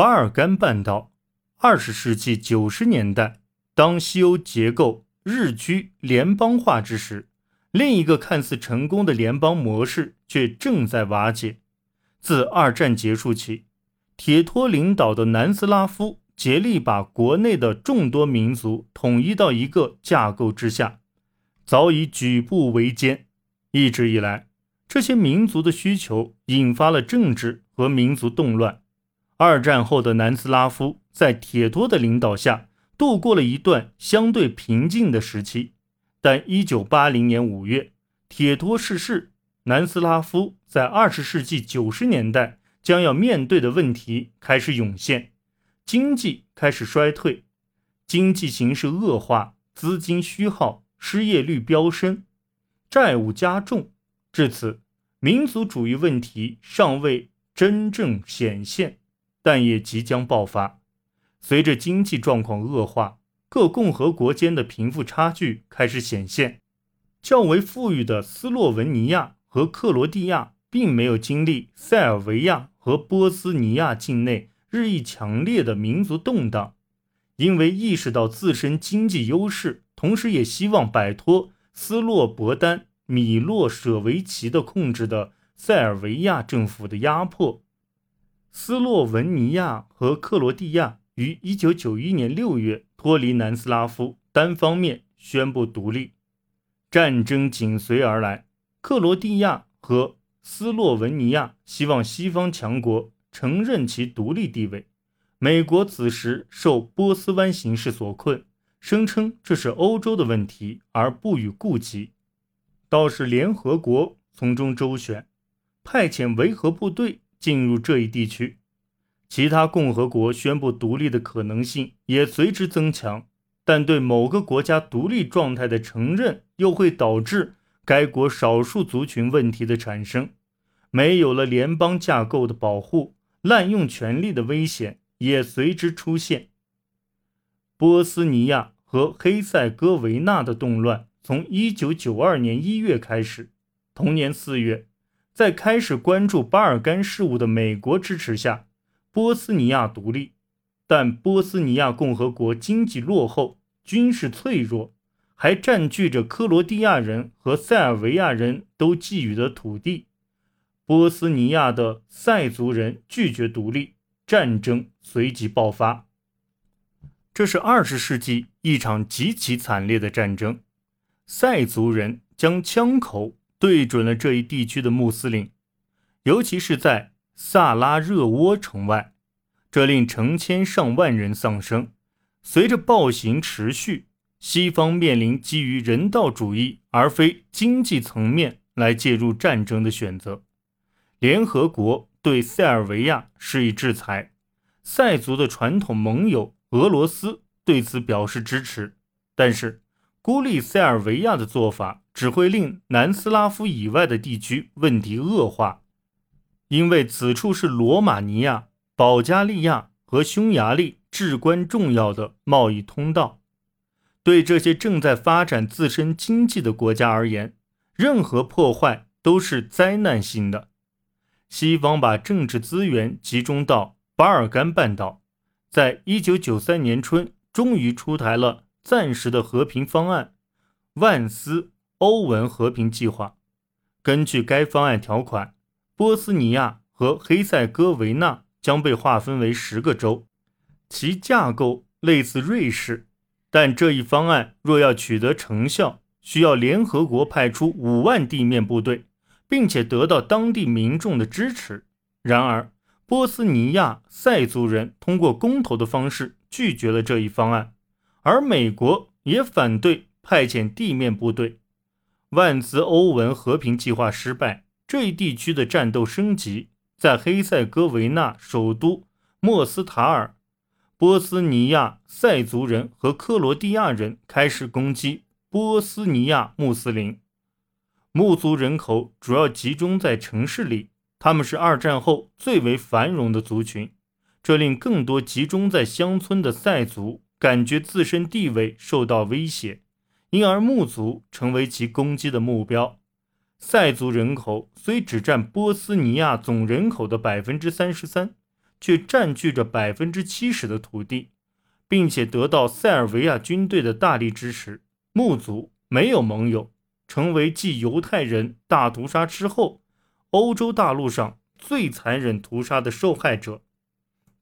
巴尔干半岛。二十世纪九十年代，当西欧结构日趋联邦化之时，另一个看似成功的联邦模式却正在瓦解。自二战结束起，铁托领导的南斯拉夫竭力把国内的众多民族统一到一个架构之下，早已举步维艰。一直以来，这些民族的需求引发了政治和民族动乱。二战后的南斯拉夫在铁托的领导下度过了一段相对平静的时期，但1980年5月，铁托逝世，南斯拉夫在20世纪90年代将要面对的问题开始涌现：经济开始衰退，经济形势恶化，资金虚耗，失业率飙升。债务加重，至此，民族主义问题尚未真正显现，但也即将爆发。随着经济状况恶化，各共和国间的贫富差距开始显现。较为富裕的斯洛文尼亚和克罗地亚并没有经历塞尔维亚和波斯尼亚境内日益强烈的民族动荡，因为意识到自身经济优势，同时也希望摆脱。斯洛伯丹米洛舍维奇的控制的塞尔维亚政府的压迫，斯洛文尼亚和克罗地亚于1991年6月脱离南斯拉夫，单方面宣布独立。战争紧随而来，克罗地亚和斯洛文尼亚希望西方强国承认其独立地位。美国此时受波斯湾形势所困。声称这是欧洲的问题，而不予顾及。倒是联合国从中周旋，派遣维和部队进入这一地区。其他共和国宣布独立的可能性也随之增强，但对某个国家独立状态的承认，又会导致该国少数族群问题的产生。没有了联邦架构的保护，滥用权力的危险也随之出现。波斯尼亚和黑塞哥维那的动乱从1992年1月开始。同年4月，在开始关注巴尔干事务的美国支持下，波斯尼亚独立。但波斯尼亚共和国经济落后，军事脆弱，还占据着克罗地亚人和塞尔维亚人都觊觎的土地。波斯尼亚的塞族人拒绝独立，战争随即爆发。这是二十世纪一场极其惨烈的战争。塞族人将枪口对准了这一地区的穆斯林，尤其是在萨拉热窝城外，这令成千上万人丧生。随着暴行持续，西方面临基于人道主义而非经济层面来介入战争的选择。联合国对塞尔维亚施以制裁，塞族的传统盟友。俄罗斯对此表示支持，但是孤立塞尔维亚的做法只会令南斯拉夫以外的地区问题恶化，因为此处是罗马尼亚、保加利亚和匈牙利至关重要的贸易通道。对这些正在发展自身经济的国家而言，任何破坏都是灾难性的。西方把政治资源集中到巴尔干半岛。在一九九三年春，终于出台了暂时的和平方案——万斯欧文和平计划。根据该方案条款，波斯尼亚和黑塞哥维纳将被划分为十个州，其架构类似瑞士。但这一方案若要取得成效，需要联合国派出五万地面部队，并且得到当地民众的支持。然而，波斯尼亚塞族人通过公投的方式拒绝了这一方案，而美国也反对派遣地面部队。万兹欧文和平计划失败，这一地区的战斗升级。在黑塞哥维纳首都莫斯塔尔，波斯尼亚塞族人和克罗地亚人开始攻击波斯尼亚穆斯林。穆族人口主要集中在城市里。他们是二战后最为繁荣的族群，这令更多集中在乡村的塞族感觉自身地位受到威胁，因而穆族成为其攻击的目标。塞族人口虽只占波斯尼亚总人口的百分之三十三，却占据着百分之七十的土地，并且得到塞尔维亚军队的大力支持。穆族没有盟友，成为继犹太人大屠杀之后，欧洲大陆上最残忍屠杀的受害者。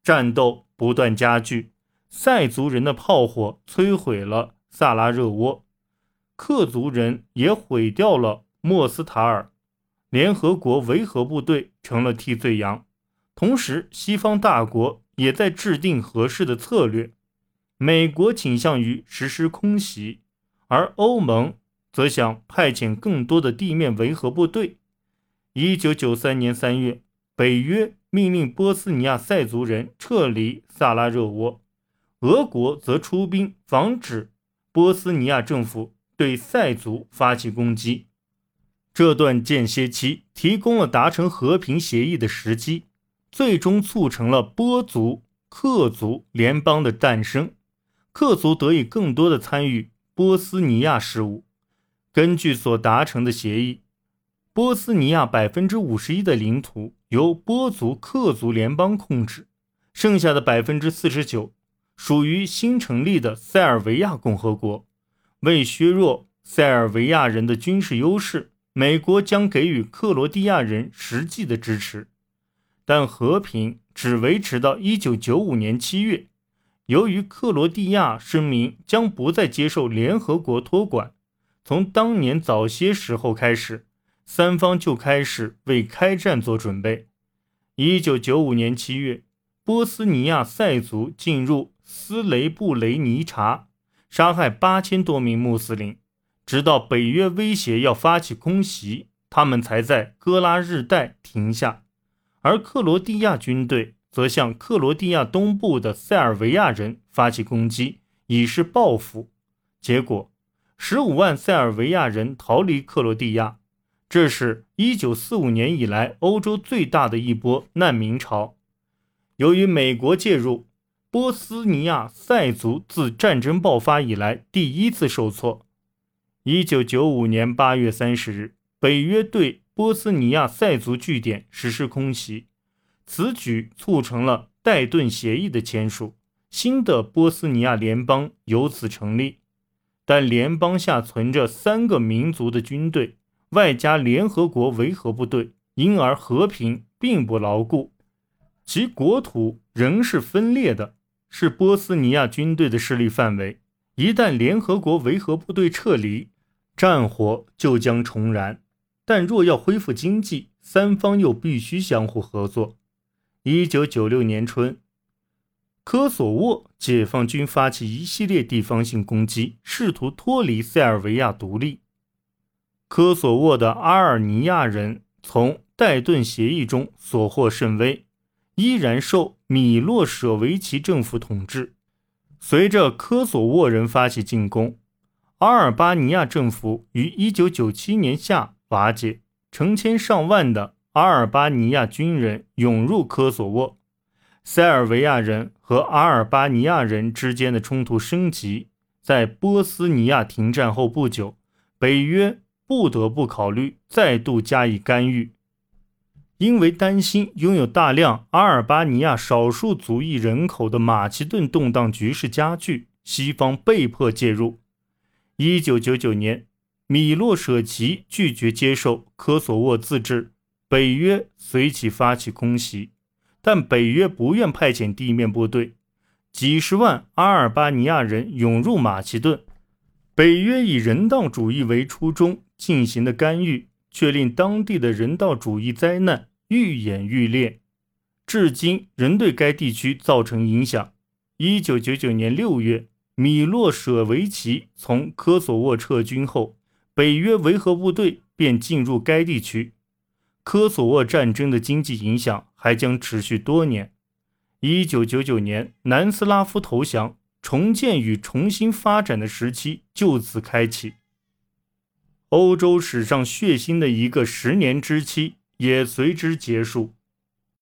战斗不断加剧，塞族人的炮火摧毁了萨拉热窝，克族人也毁掉了莫斯塔尔。联合国维和部队成了替罪羊，同时西方大国也在制定合适的策略。美国倾向于实施空袭，而欧盟则想派遣更多的地面维和部队。一九九三年三月，北约命令波斯尼亚塞族人撤离萨拉热窝，俄国则出兵防止波斯尼亚政府对塞族发起攻击。这段间歇期提供了达成和平协议的时机，最终促成了波族、克族联邦的诞生。克族得以更多的参与波斯尼亚事务。根据所达成的协议，波斯尼亚百分之五十一的领土由波族克族联邦控制，剩下的百分之四十九属于新成立的塞尔维亚共和国。为削弱塞尔维亚人的军事优势。美国将给予克罗地亚人实际的支持，但和平只维持到一九九五年七月。由于克罗地亚声明将不再接受联合国托管，从当年早些时候开始，三方就开始为开战做准备。一九九五年七月，波斯尼亚塞族进入斯雷布雷尼察，杀害八千多名穆斯林。直到北约威胁要发起空袭，他们才在戈拉日代停下。而克罗地亚军队则向克罗地亚东部的塞尔维亚人发起攻击，以示报复。结果，十五万塞尔维亚人逃离克罗地亚，这是一九四五年以来欧洲最大的一波难民潮。由于美国介入，波斯尼亚塞族自战争爆发以来第一次受挫。一九九五年八月三十日，北约对波斯尼亚塞族据点实施空袭，此举促成了戴顿协议的签署，新的波斯尼亚联邦由此成立。但联邦下存着三个民族的军队，外加联合国维和部队，因而和平并不牢固，其国土仍是分裂的，是波斯尼亚军队的势力范围。一旦联合国维和部队撤离，战火就将重燃，但若要恢复经济，三方又必须相互合作。一九九六年春，科索沃解放军发起一系列地方性攻击，试图脱离塞尔维亚独立。科索沃的阿尔尼亚人从戴顿协议中所获甚微，依然受米洛舍维奇政府统治。随着科索沃人发起进攻。阿尔巴尼亚政府于1997年夏瓦解，成千上万的阿尔巴尼亚军人涌入科索沃，塞尔维亚人和阿尔巴尼亚人之间的冲突升级。在波斯尼亚停战后不久，北约不得不考虑再度加以干预，因为担心拥有大量阿尔巴尼亚少数族裔人口的马其顿动荡局势加剧，西方被迫介入。一九九九年，米洛舍奇拒绝接受科索沃自治，北约随即发起空袭，但北约不愿派遣地面部队，几十万阿尔巴尼亚人涌入马其顿，北约以人道主义为初衷进行的干预，却令当地的人道主义灾难愈演愈烈，至今仍对该地区造成影响。一九九九年六月。米洛舍维奇从科索沃撤军后，北约维和部队便进入该地区。科索沃战争的经济影响还将持续多年。一九九九年，南斯拉夫投降，重建与重新发展的时期就此开启。欧洲史上血腥的一个十年之期也随之结束。